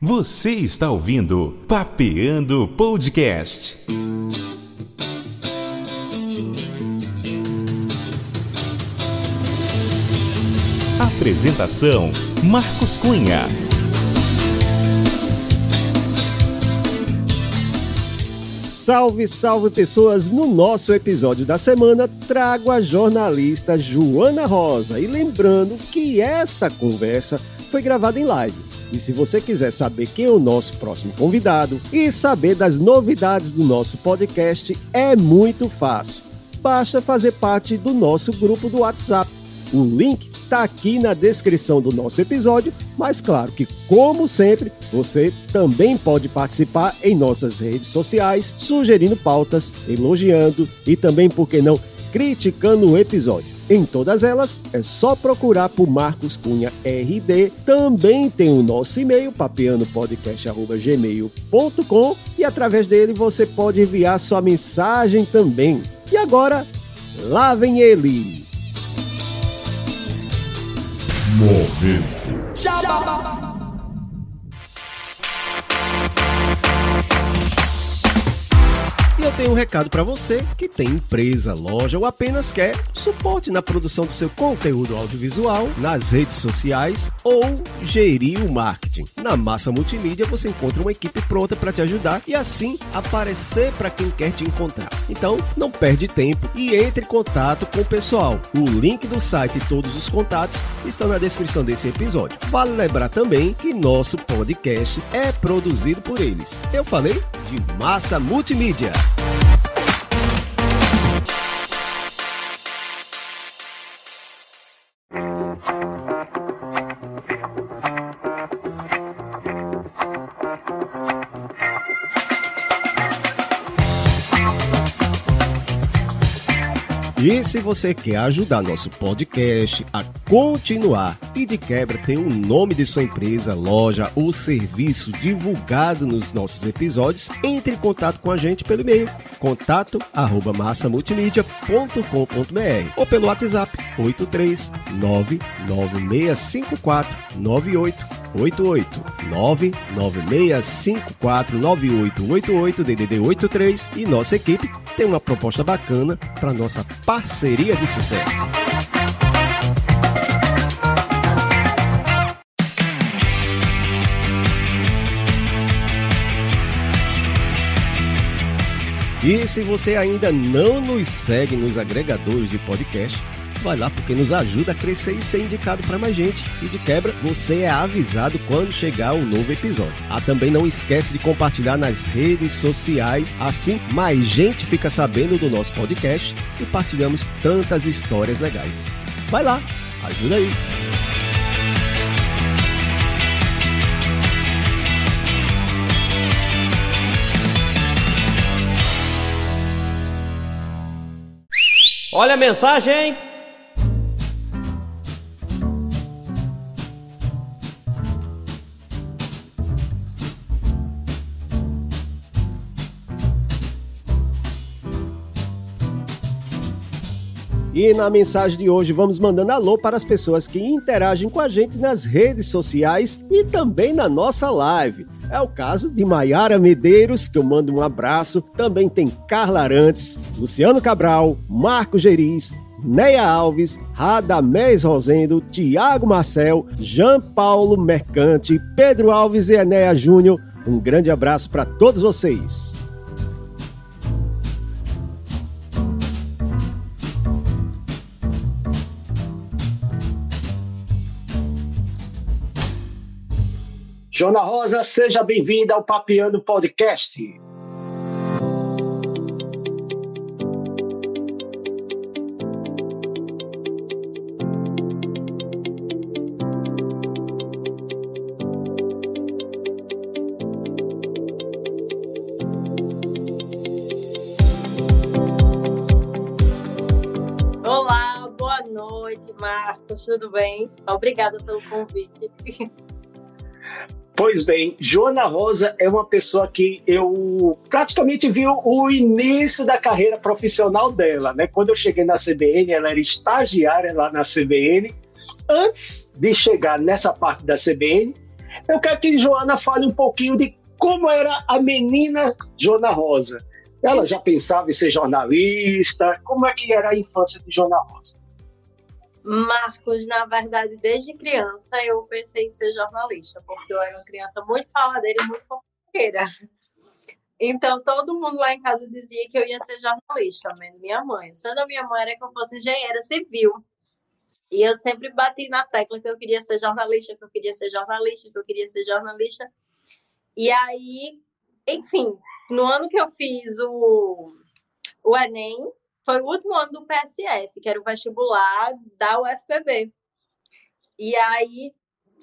Você está ouvindo Papeando Podcast. Apresentação: Marcos Cunha. Salve, salve pessoas! No nosso episódio da semana, trago a jornalista Joana Rosa. E lembrando que essa conversa foi gravada em live. E se você quiser saber quem é o nosso próximo convidado e saber das novidades do nosso podcast, é muito fácil. Basta fazer parte do nosso grupo do WhatsApp. O link está aqui na descrição do nosso episódio, mas claro que, como sempre, você também pode participar em nossas redes sociais, sugerindo pautas, elogiando e também, por que não, criticando o episódio. Em todas elas, é só procurar por Marcos Cunha RD. Também tem o nosso e-mail, papeanopodcast.gmail.com e através dele você pode enviar sua mensagem também. E agora, lá vem ele! Momento. E tenho um recado para você que tem empresa, loja ou apenas quer suporte na produção do seu conteúdo audiovisual, nas redes sociais ou gerir o marketing. Na Massa Multimídia você encontra uma equipe pronta para te ajudar e assim aparecer para quem quer te encontrar. Então, não perde tempo e entre em contato com o pessoal. O link do site e todos os contatos estão na descrição desse episódio. Vale lembrar também que nosso podcast é produzido por eles. Eu falei de Massa Multimídia. E se você quer ajudar nosso podcast a continuar e de quebra ter o nome de sua empresa, loja ou serviço divulgado nos nossos episódios, entre em contato com a gente pelo e-mail contato arroba massamultimídia.com.br ou pelo WhatsApp 83996549888 996549888 DDD 83 e nossa equipe tem uma proposta bacana para nossa parceria de sucesso. E se você ainda não nos segue nos agregadores de podcast, vai lá porque nos ajuda a crescer e ser indicado para mais gente. E de quebra, você é avisado quando chegar um novo episódio. Ah, também não esquece de compartilhar nas redes sociais, assim mais gente fica sabendo do nosso podcast e partilhamos tantas histórias legais. Vai lá, ajuda aí. Olha a mensagem, hein? E na mensagem de hoje vamos mandando alô para as pessoas que interagem com a gente nas redes sociais e também na nossa live. É o caso de Maiara Medeiros, que eu mando um abraço. Também tem Carla Arantes, Luciano Cabral, Marco Geriz, Neia Alves, Radamés Rosendo, Tiago Marcel, Jean Paulo Mercante, Pedro Alves e Enéa Júnior. Um grande abraço para todos vocês. Jona Rosa, seja bem-vinda ao Papiano Podcast. Olá, boa noite, Marcos, tudo bem? Obrigada pelo convite. Pois bem, Joana Rosa é uma pessoa que eu praticamente vi o início da carreira profissional dela, né? Quando eu cheguei na CBN, ela era estagiária lá na CBN. Antes de chegar nessa parte da CBN, Eu quero que Joana fale um pouquinho de como era a menina Joana Rosa. Ela já pensava em ser jornalista? Como é que era a infância de Joana Rosa? Marcos, na verdade, desde criança eu pensei em ser jornalista, porque eu era uma criança muito faladeira e muito fofoqueira. Então, todo mundo lá em casa dizia que eu ia ser jornalista, menos minha mãe. Sonho da minha mãe era que eu fosse engenheira civil. E eu sempre bati na tecla que eu queria ser jornalista, que eu queria ser jornalista, que eu queria ser jornalista. E aí, enfim, no ano que eu fiz o, o Enem, foi o último ano do PSS, que era o vestibular da UFPB. E aí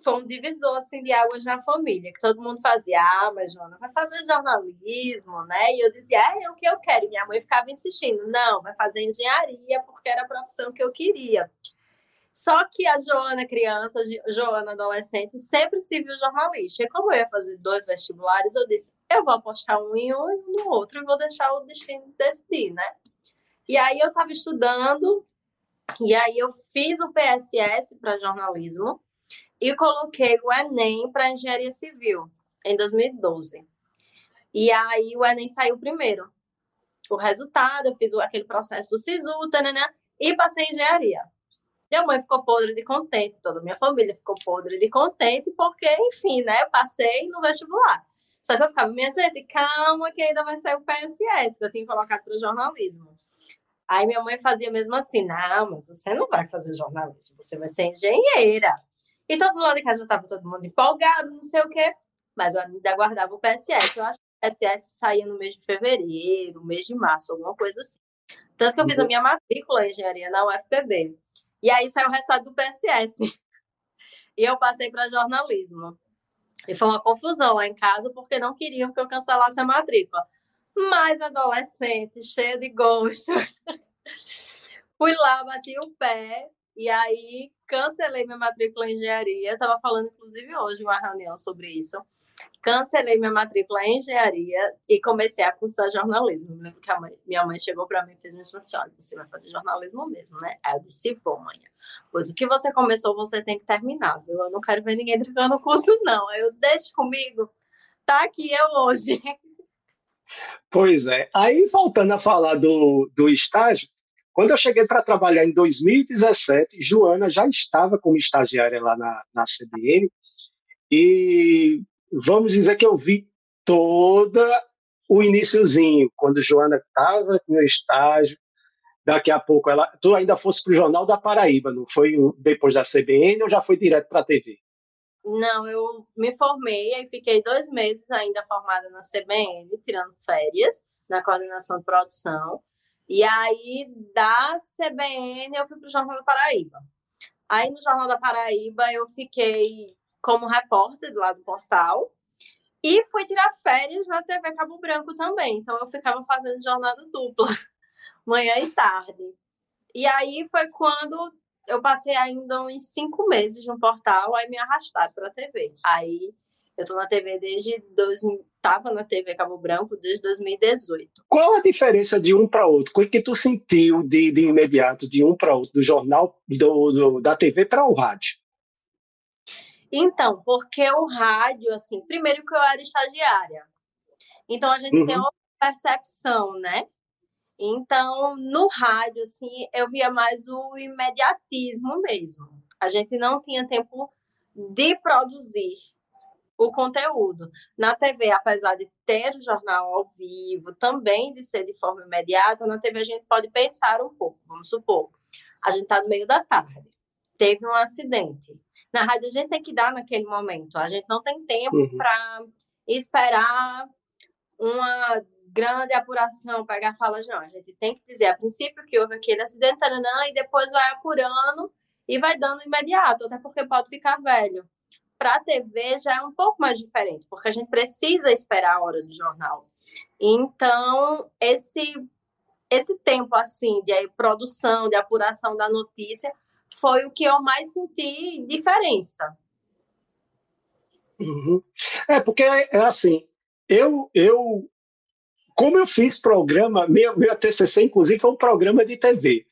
foi um divisor assim, de águas na família, que todo mundo fazia, ah, mas Joana vai fazer jornalismo, né? E eu dizia, é, é o que eu quero. E minha mãe ficava insistindo, não, vai fazer engenharia, porque era a profissão que eu queria. Só que a Joana criança, Joana adolescente, sempre se viu jornalista. E como eu ia fazer dois vestibulares, eu disse, eu vou apostar um em um e no outro e vou deixar o destino decidir, né? E aí eu estava estudando, e aí eu fiz o PSS para jornalismo e coloquei o Enem para engenharia civil em 2012. E aí o Enem saiu primeiro. O resultado, eu fiz aquele processo do SISU, né? E passei em engenharia. Minha mãe ficou podre de contente, toda minha família ficou podre de contente, porque, enfim, né? Passei no vestibular. Só que eu ficava, minha gente, calma, que ainda vai sair o PSS, que eu tinha colocado para jornalismo. Aí minha mãe fazia mesmo assim: não, mas você não vai fazer jornalismo, você vai ser engenheira. E todo mundo lá de casa estava todo mundo empolgado, não sei o quê, mas eu ainda guardava o PSS. Eu acho que o PSS saía no mês de fevereiro, mês de março, alguma coisa assim. Tanto que eu fiz a uhum. minha matrícula em engenharia na UFPB. E aí saiu o resultado do PSS. E eu passei para jornalismo. E foi uma confusão lá em casa, porque não queriam que eu cancelasse a matrícula mais adolescente, cheia de gosto. Fui lá, bati o pé e aí cancelei minha matrícula em engenharia. Estava falando, inclusive, hoje uma reunião sobre isso. Cancelei minha matrícula em engenharia e comecei a cursar jornalismo. Lembro que mãe, minha mãe chegou para mim e fez assim: olha, você vai fazer jornalismo mesmo, né? Aí eu disse: vou, mãe. Pois o que você começou, você tem que terminar, viu? Eu não quero ver ninguém trocando o curso, não. Aí eu deixo comigo. Tá aqui eu hoje. Pois é. Aí, voltando a falar do, do estágio, quando eu cheguei para trabalhar em 2017, Joana já estava como estagiária lá na, na CBN, e vamos dizer que eu vi toda o iníciozinho, quando Joana estava no estágio, daqui a pouco ela, tu ainda fosse para o Jornal da Paraíba, não foi depois da CBN ou já foi direto para a TV? Não, eu me formei e fiquei dois meses ainda formada na CBN, tirando férias, na coordenação de produção. E aí, da CBN, eu fui para o Jornal da Paraíba. Aí, no Jornal da Paraíba, eu fiquei como repórter do lado do portal e fui tirar férias na TV Cabo Branco também. Então, eu ficava fazendo jornada dupla, manhã e tarde. E aí foi quando eu passei ainda uns cinco meses no portal, aí me arrastaram para a TV. Aí eu tô na TV desde dois, tava na TV Cabo Branco desde 2018. Qual a diferença de um para outro? O que tu sentiu de, de imediato de um para outro, do jornal, do, do da TV para o rádio? Então, porque o rádio, assim, primeiro que eu era estagiária. Então a gente uhum. tem uma percepção, né? Então, no rádio, assim, eu via mais o imediatismo mesmo. A gente não tinha tempo de produzir o conteúdo. Na TV, apesar de ter o jornal ao vivo, também de ser de forma imediata, na TV a gente pode pensar um pouco. Vamos supor, a gente está no meio da tarde, teve um acidente. Na rádio a gente tem que dar naquele momento. A gente não tem tempo uhum. para esperar uma grande apuração, pegar falas, não. A gente tem que dizer a princípio que houve aquele acidente, taranã, e depois vai apurando e vai dando imediato, até porque pode ficar velho. Para a TV já é um pouco mais diferente, porque a gente precisa esperar a hora do jornal. Então, esse esse tempo assim de produção, de apuração da notícia, foi o que eu mais senti diferença. Uhum. É, porque é assim, eu, eu como eu fiz programa, meu, meu TCC, inclusive, foi um programa de TV.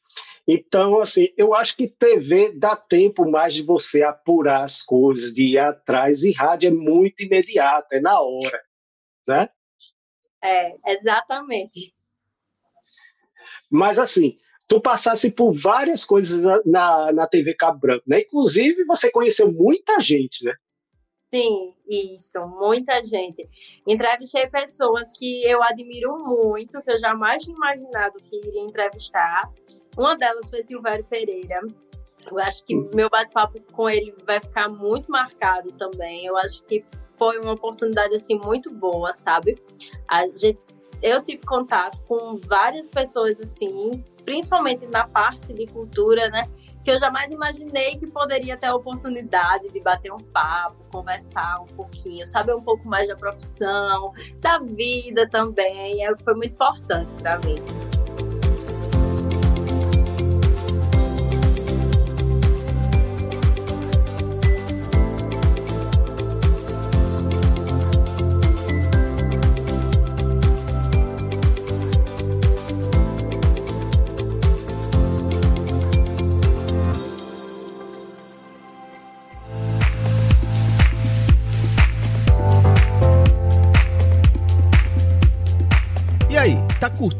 Então, assim, eu acho que TV dá tempo mais de você apurar as coisas, de ir atrás, e rádio é muito imediato, é na hora, né? É, exatamente. Mas, assim, tu passasse por várias coisas na, na, na TV Cabo Branco, né? Inclusive, você conheceu muita gente, né? Sim, isso, muita gente. Entrevistei pessoas que eu admiro muito, que eu jamais tinha imaginado que iria entrevistar. Uma delas foi Silvério Pereira. Eu acho que meu bate-papo com ele vai ficar muito marcado também. Eu acho que foi uma oportunidade assim muito boa, sabe? A gente, eu tive contato com várias pessoas assim, principalmente na parte de cultura, né? Que eu jamais imaginei que poderia ter a oportunidade de bater um papo, conversar um pouquinho, saber um pouco mais da profissão, da vida também. É, foi muito importante para mim.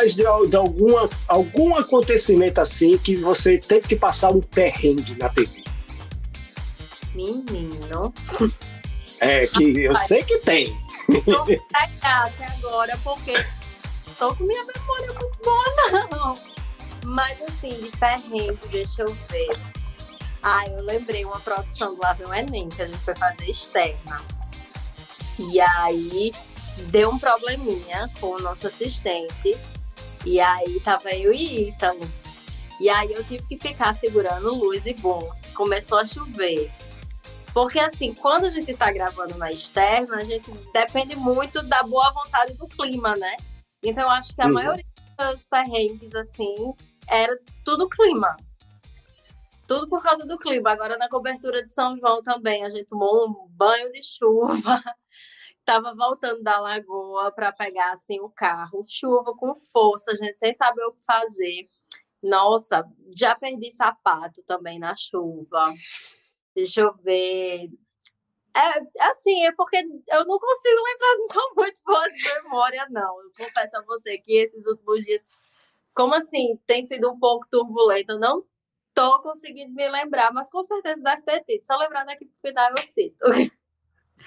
Mais de, de alguma, algum acontecimento assim que você teve que passar um perrengue na TV? Menino. É, que eu sei que tem. Não pegasse agora, porque tô com minha memória muito boa, não. Mas assim, de perrengue, deixa eu ver. Ah, eu lembrei uma produção do Ave Enem, que a gente foi fazer externa. E aí deu um probleminha com o nosso assistente. E aí tava eu e Ítalo. E aí eu tive que ficar segurando luz e bom. Começou a chover. Porque assim, quando a gente tá gravando na externa, a gente depende muito da boa vontade do clima, né? Então eu acho que a uhum. maioria dos perrengues, assim, era tudo clima. Tudo por causa do clima. Agora na cobertura de São João também, a gente tomou um banho de chuva. Tava voltando da lagoa para pegar assim o carro, chuva com força, gente sem saber o que fazer. Nossa, já perdi sapato também na chuva. Deixa eu ver. É assim, é porque eu não consigo lembrar, não tô muito boa de memória, não. Eu confesso a você que esses últimos dias, como assim, tem sido um pouco turbulento. Eu não tô conseguindo me lembrar, mas com certeza deve ter tido. Só lembrar daqui pro final eu cito.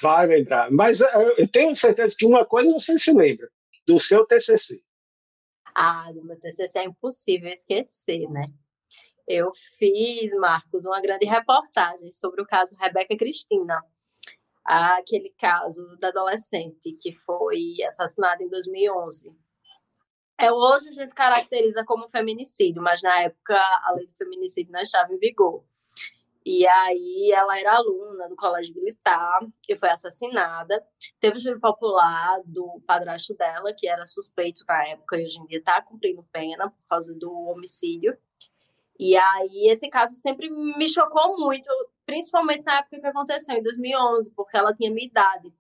Vai lembrar. Mas eh, eu tenho certeza que uma coisa você se lembra, do seu TCC. Ah, do meu TCC é impossível esquecer, né? Eu fiz, Marcos, uma grande reportagem sobre o caso Rebeca Cristina, aquele caso da adolescente que foi assassinada em 2011. É, hoje a gente caracteriza como feminicídio, mas na época a lei do feminicídio não estava em vigor. E aí ela era aluna do colégio militar, que foi assassinada. Teve o júri popular do padrasto dela, que era suspeito na época e hoje em dia está cumprindo pena por causa do homicídio. E aí esse caso sempre me chocou muito, principalmente na época que aconteceu, em 2011, porque ela tinha minha idade.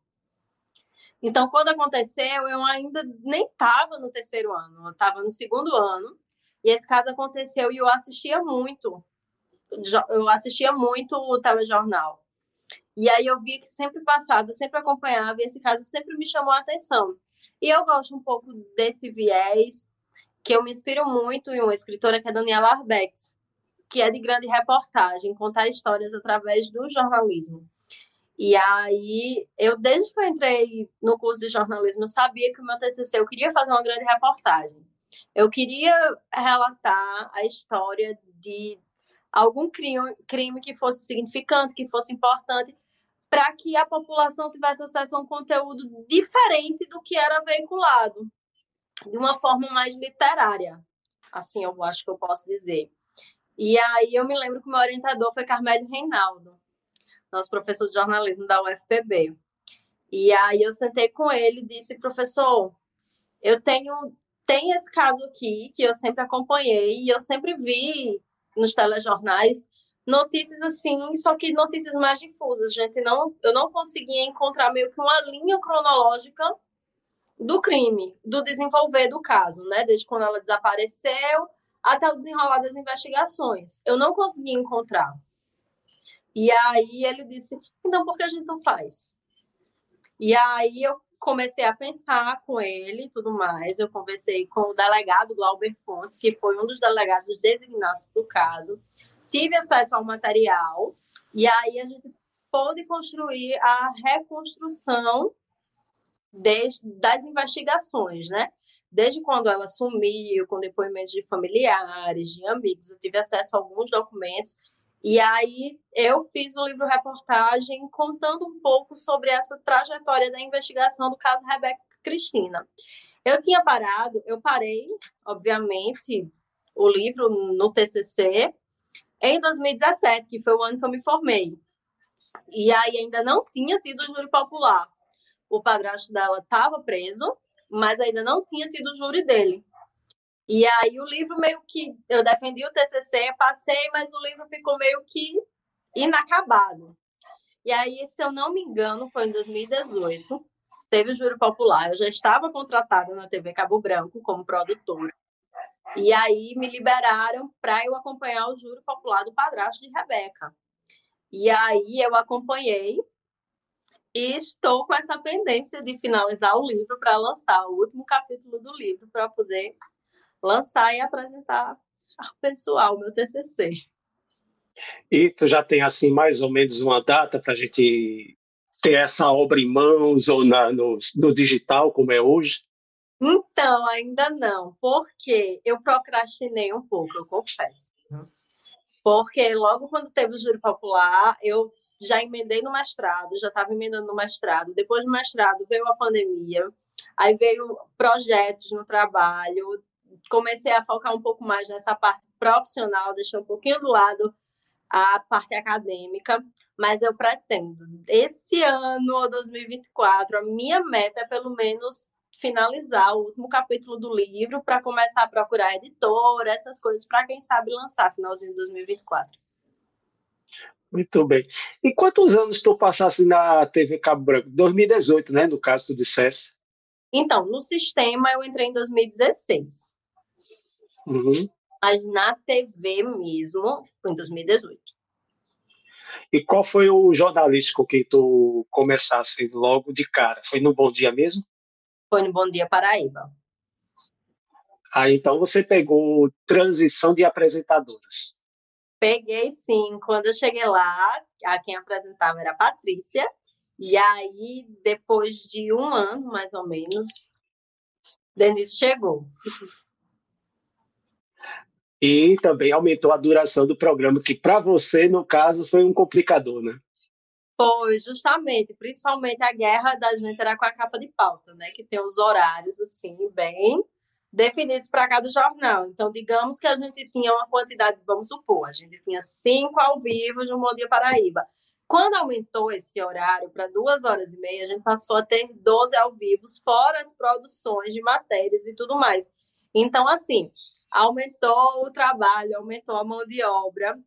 Então, quando aconteceu, eu ainda nem estava no terceiro ano, eu estava no segundo ano. E esse caso aconteceu e eu assistia muito eu assistia muito o telejornal. E aí eu via que sempre passava, eu sempre acompanhava, e esse caso sempre me chamou a atenção. E eu gosto um pouco desse viés, que eu me inspiro muito em uma escritora que é Daniela Arbex, que é de grande reportagem, contar histórias através do jornalismo. E aí, eu desde que eu entrei no curso de jornalismo, eu sabia que o meu TCC, eu queria fazer uma grande reportagem. Eu queria relatar a história de algum crime, crime que fosse significante, que fosse importante, para que a população tivesse acesso a um conteúdo diferente do que era veiculado, de uma forma mais literária, assim eu acho que eu posso dizer. E aí eu me lembro que o meu orientador foi Carmelo Reinaldo, nosso professor de jornalismo da UFPB. E aí eu sentei com ele e disse, professor, eu tenho tem esse caso aqui que eu sempre acompanhei e eu sempre vi nos telejornais notícias assim, só que notícias mais difusas. Gente, não, eu não conseguia encontrar meio que uma linha cronológica do crime, do desenvolver do caso, né? Desde quando ela desapareceu até o desenrolar das investigações. Eu não conseguia encontrar. E aí ele disse: então por que a gente não faz? E aí eu comecei a pensar com ele e tudo mais. Eu conversei com o delegado Glauber Fontes, que foi um dos delegados designados para o caso. Tive acesso ao material e aí a gente pôde construir a reconstrução das investigações, né? Desde quando ela sumiu, com depoimentos de familiares, de amigos, eu tive acesso a alguns documentos e aí eu fiz o livro reportagem contando um pouco sobre essa trajetória da investigação do caso Rebeca Cristina. Eu tinha parado, eu parei, obviamente, o livro no TCC em 2017, que foi o ano que eu me formei. E aí ainda não tinha tido júri popular. O padrasto dela estava preso, mas ainda não tinha tido júri dele. E aí o livro meio que eu defendi o TCC, passei, mas o livro ficou meio que inacabado. E aí, se eu não me engano, foi em 2018, teve o júri popular. Eu já estava contratada na TV Cabo Branco como produtora. E aí me liberaram para eu acompanhar o júri popular do padrasto de Rebeca. E aí eu acompanhei e estou com essa pendência de finalizar o livro para lançar o último capítulo do livro para poder lançar e apresentar ao pessoal o meu TCC. E tu já tem assim mais ou menos uma data para a gente ter essa obra em mãos ou na, no, no digital como é hoje? Então, ainda não, porque eu procrastinei um pouco, eu confesso. Porque logo quando teve o júri popular, eu já emendei no mestrado, já estava emendando no mestrado. Depois do mestrado veio a pandemia, aí veio projetos no trabalho, comecei a focar um pouco mais nessa parte profissional, deixei um pouquinho do lado a parte acadêmica, mas eu pretendo, esse ano, ou 2024, a minha meta é pelo menos finalizar o último capítulo do livro para começar a procurar editora, essas coisas, para quem sabe lançar finalzinho de 2024. Muito bem. E quantos anos tu passasse na TV Cabo Branco? 2018, né? No caso, tu dissesse. Então, no sistema eu entrei em 2016. Uhum. Mas na TV mesmo, foi em 2018. E qual foi o jornalístico que tu começasse logo de cara? Foi no Bom Dia mesmo? Foi no Bom Dia Paraíba. Ah, então você pegou transição de apresentadoras. Peguei sim. Quando eu cheguei lá, a quem apresentava era a Patrícia. E aí, depois de um ano, mais ou menos, Denise chegou. E também aumentou a duração do programa, que para você, no caso, foi um complicador, né? Foi, justamente, principalmente a guerra da gente era com a capa de pauta, né? Que tem os horários, assim, bem definidos para cada jornal. Então, digamos que a gente tinha uma quantidade, vamos supor, a gente tinha cinco ao vivo de um Bom Dia Paraíba. Quando aumentou esse horário para duas horas e meia, a gente passou a ter 12 ao vivo, fora as produções de matérias e tudo mais. Então, assim, aumentou o trabalho, aumentou a mão de obra,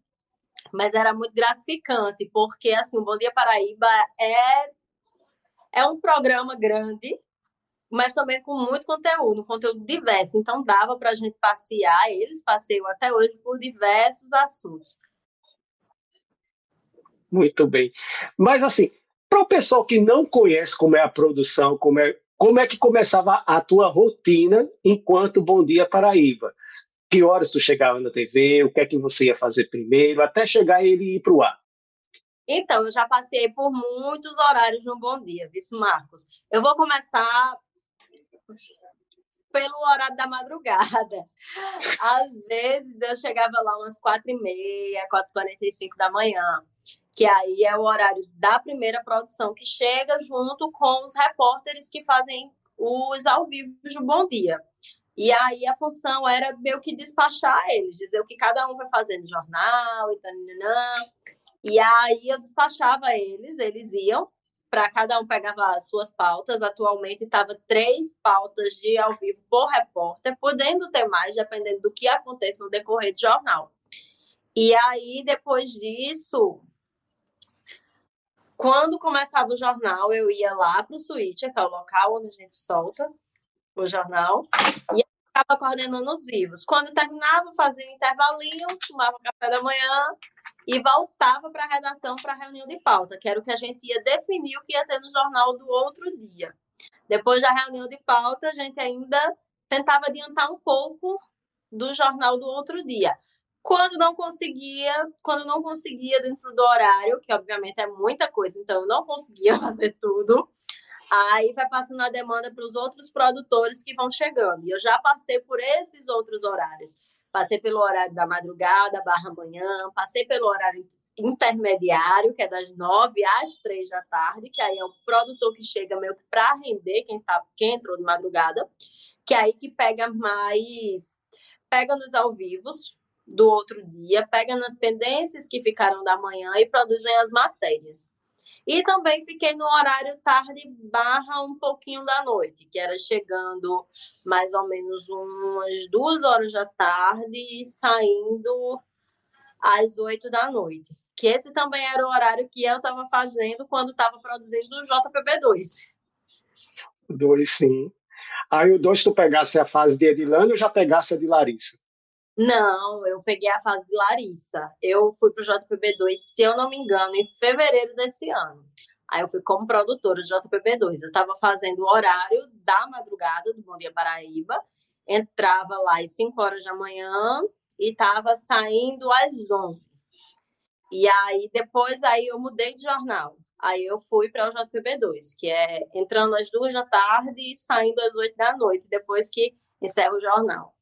mas era muito gratificante, porque, assim, o Bom Dia Paraíba é, é um programa grande, mas também com muito conteúdo, conteúdo diverso. Então, dava para a gente passear, eles passeiam até hoje por diversos assuntos. Muito bem. Mas, assim, para o pessoal que não conhece como é a produção, como é como é que começava a tua rotina enquanto Bom Dia Paraíba? Que horas tu chegava na TV? O que é que você ia fazer primeiro? Até chegar ele ir para o ar. Então, eu já passei por muitos horários no Bom Dia, Vice Marcos. Eu vou começar pelo horário da madrugada. Às vezes eu chegava lá umas quatro e meia, quatro quarenta e cinco da manhã, que aí é o horário da primeira produção que chega junto com os repórteres que fazem os ao vivo do Bom Dia. E aí a função era meio que despachar eles, dizer o que cada um vai fazer no jornal e tal. E aí eu despachava eles, eles iam, para cada um pegava as suas pautas. Atualmente estava três pautas de ao vivo por repórter, podendo ter mais, dependendo do que acontece no decorrer do jornal. E aí, depois disso, quando começava o jornal, eu ia lá para o Switch, que é o local onde a gente solta o jornal, e ficava coordenando os vivos. Quando terminava, fazia um intervalinho, tomava café da manhã e voltava para a redação para a reunião de pauta, que era o que a gente ia definir o que ia ter no jornal do outro dia. Depois da reunião de pauta, a gente ainda tentava adiantar um pouco do jornal do outro dia. Quando não conseguia, quando não conseguia dentro do horário, que obviamente é muita coisa, então eu não conseguia fazer tudo, Aí vai passando a demanda para os outros produtores que vão chegando. E eu já passei por esses outros horários. Passei pelo horário da madrugada, barra manhã, passei pelo horário intermediário, que é das nove às três da tarde, que aí é o produtor que chega meio que para render quem, tá, quem entrou de madrugada, que é aí que pega mais, pega nos ao vivos do outro dia, pega nas pendências que ficaram da manhã e produzem as matérias. E também fiquei no horário tarde barra um pouquinho da noite, que era chegando mais ou menos umas duas horas da tarde e saindo às oito da noite. Que esse também era o horário que eu estava fazendo quando estava produzindo o JPB2. Dois, sim. Aí o dois tu pegasse a fase de Edilane ou já pegasse a de Larissa? Não, eu peguei a fase de Larissa. Eu fui para o JPB2, se eu não me engano, em fevereiro desse ano. Aí eu fui como produtora do JPB2. Eu estava fazendo o horário da madrugada do Bom Dia Paraíba, entrava lá às 5 horas da manhã e estava saindo às 11. E aí depois aí eu mudei de jornal. Aí eu fui para o JPB2, que é entrando às duas da tarde e saindo às 8 da noite, depois que encerra o jornal.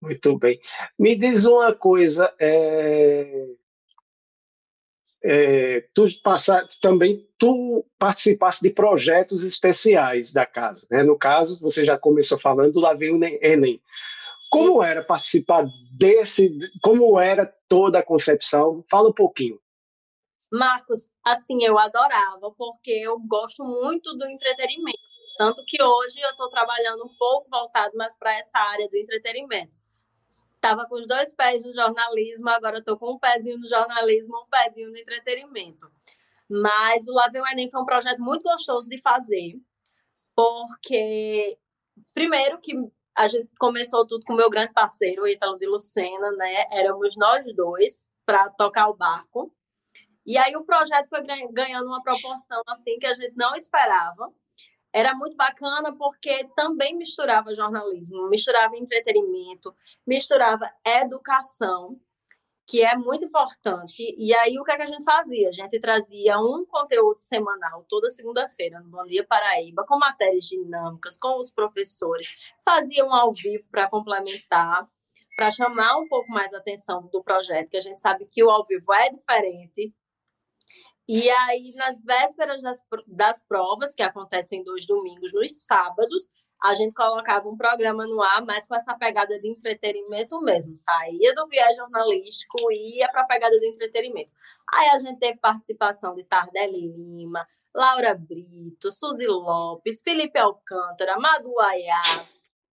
Muito bem. Me diz uma coisa, é... É, tu passaste também tu participaste de projetos especiais da casa, né? No caso, você já começou falando lá vem o Enem. Como era participar desse? Como era toda a concepção? Fala um pouquinho. Marcos, assim, eu adorava, porque eu gosto muito do entretenimento. Tanto que hoje eu estou trabalhando um pouco voltado mais para essa área do entretenimento. Estava com os dois pés no jornalismo, agora estou com um pezinho no jornalismo, um pezinho no entretenimento. Mas o Laveu Enem foi um projeto muito gostoso de fazer, porque, primeiro, que a gente começou tudo com o meu grande parceiro, o Ítalo de Lucena, né? Éramos nós dois para tocar o barco. E aí o projeto foi ganhando uma proporção assim que a gente não esperava era muito bacana porque também misturava jornalismo, misturava entretenimento, misturava educação, que é muito importante. E aí o que, é que a gente fazia? A gente trazia um conteúdo semanal toda segunda-feira no Bom Dia Paraíba, com matérias dinâmicas, com os professores, fazia um ao vivo para complementar, para chamar um pouco mais a atenção do projeto, que a gente sabe que o ao vivo é diferente e aí, nas vésperas das, das provas, que acontecem dois domingos, nos sábados, a gente colocava um programa no ar, mais com essa pegada de entretenimento mesmo. Saía do viés jornalístico e ia para a pegada de entretenimento. Aí a gente teve participação de Tardelli Lima, Laura Brito, Suzy Lopes, Felipe Alcântara, Madu Ayá,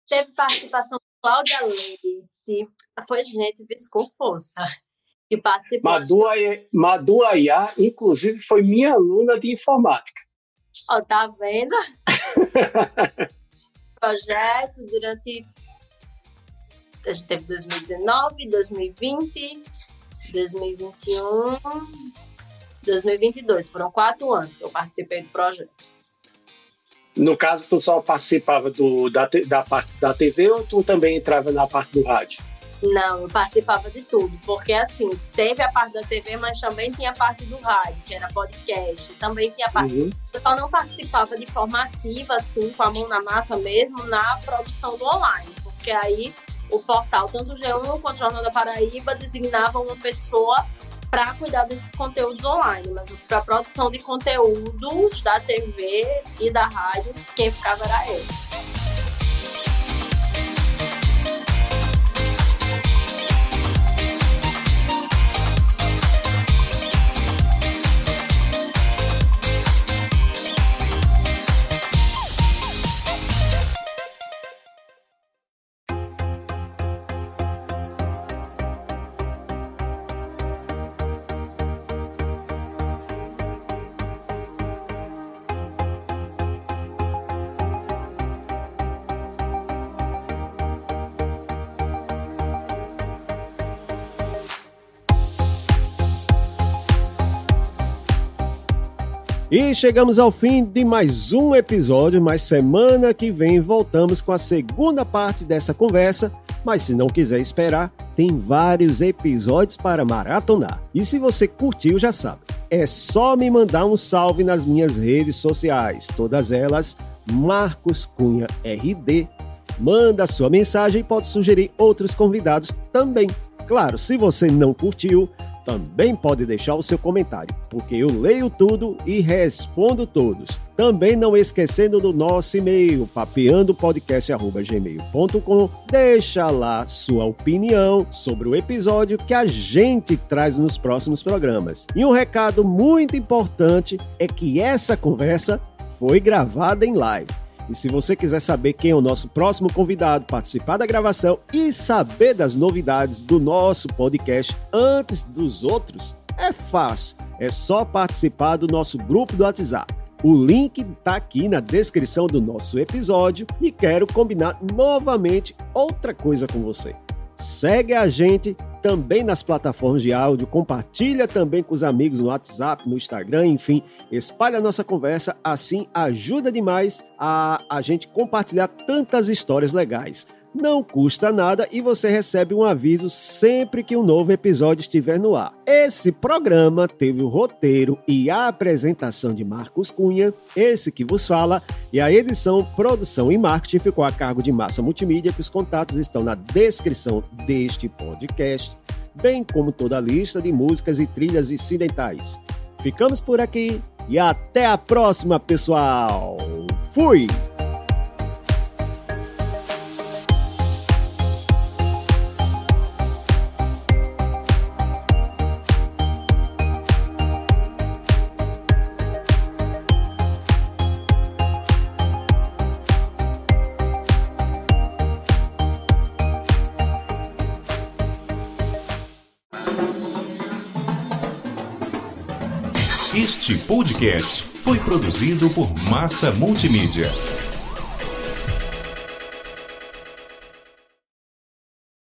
teve participação de Cláudia Leite. Foi gente, vice com força que participou. Madu, Madu inclusive, foi minha aluna de informática. Ó, tá vendo? Projeto durante. A gente teve 2019, 2020, 2021, 2022. Foram quatro anos que eu participei do projeto. No caso, tu só participava do, da, da parte da TV ou tu também entrava na parte do rádio? Não, eu participava de tudo, porque assim, teve a parte da TV, mas também tinha a parte do rádio, que era podcast, também tinha a parte. Uhum. Eu só não participava de forma ativa, assim, com a mão na massa mesmo, na produção do online, porque aí o portal, tanto o G1 quanto o Jornal da Paraíba, designavam uma pessoa para cuidar desses conteúdos online, mas para a produção de conteúdos da TV e da rádio, quem ficava era eu. E chegamos ao fim de mais um episódio, mas semana que vem voltamos com a segunda parte dessa conversa. Mas se não quiser esperar, tem vários episódios para maratonar. E se você curtiu, já sabe, é só me mandar um salve nas minhas redes sociais, todas elas Marcos Cunha RD. Manda sua mensagem e pode sugerir outros convidados também. Claro, se você não curtiu, também pode deixar o seu comentário, porque eu leio tudo e respondo todos. Também não esquecendo do nosso e-mail, papeandopodcast.gmail.com. Deixa lá sua opinião sobre o episódio que a gente traz nos próximos programas. E um recado muito importante é que essa conversa foi gravada em live. E se você quiser saber quem é o nosso próximo convidado, participar da gravação e saber das novidades do nosso podcast antes dos outros, é fácil. É só participar do nosso grupo do WhatsApp. O link está aqui na descrição do nosso episódio e quero combinar novamente outra coisa com você. Segue a gente também nas plataformas de áudio, compartilha também com os amigos no WhatsApp, no Instagram, enfim, espalha a nossa conversa, assim ajuda demais a a gente compartilhar tantas histórias legais. Não custa nada e você recebe um aviso sempre que um novo episódio estiver no ar. Esse programa teve o roteiro e a apresentação de Marcos Cunha, esse que vos fala, e a edição, produção e marketing ficou a cargo de Massa Multimídia, que os contatos estão na descrição deste podcast, bem como toda a lista de músicas e trilhas incidentais. Ficamos por aqui e até a próxima, pessoal! Fui! Podcast foi produzido por Massa Multimídia.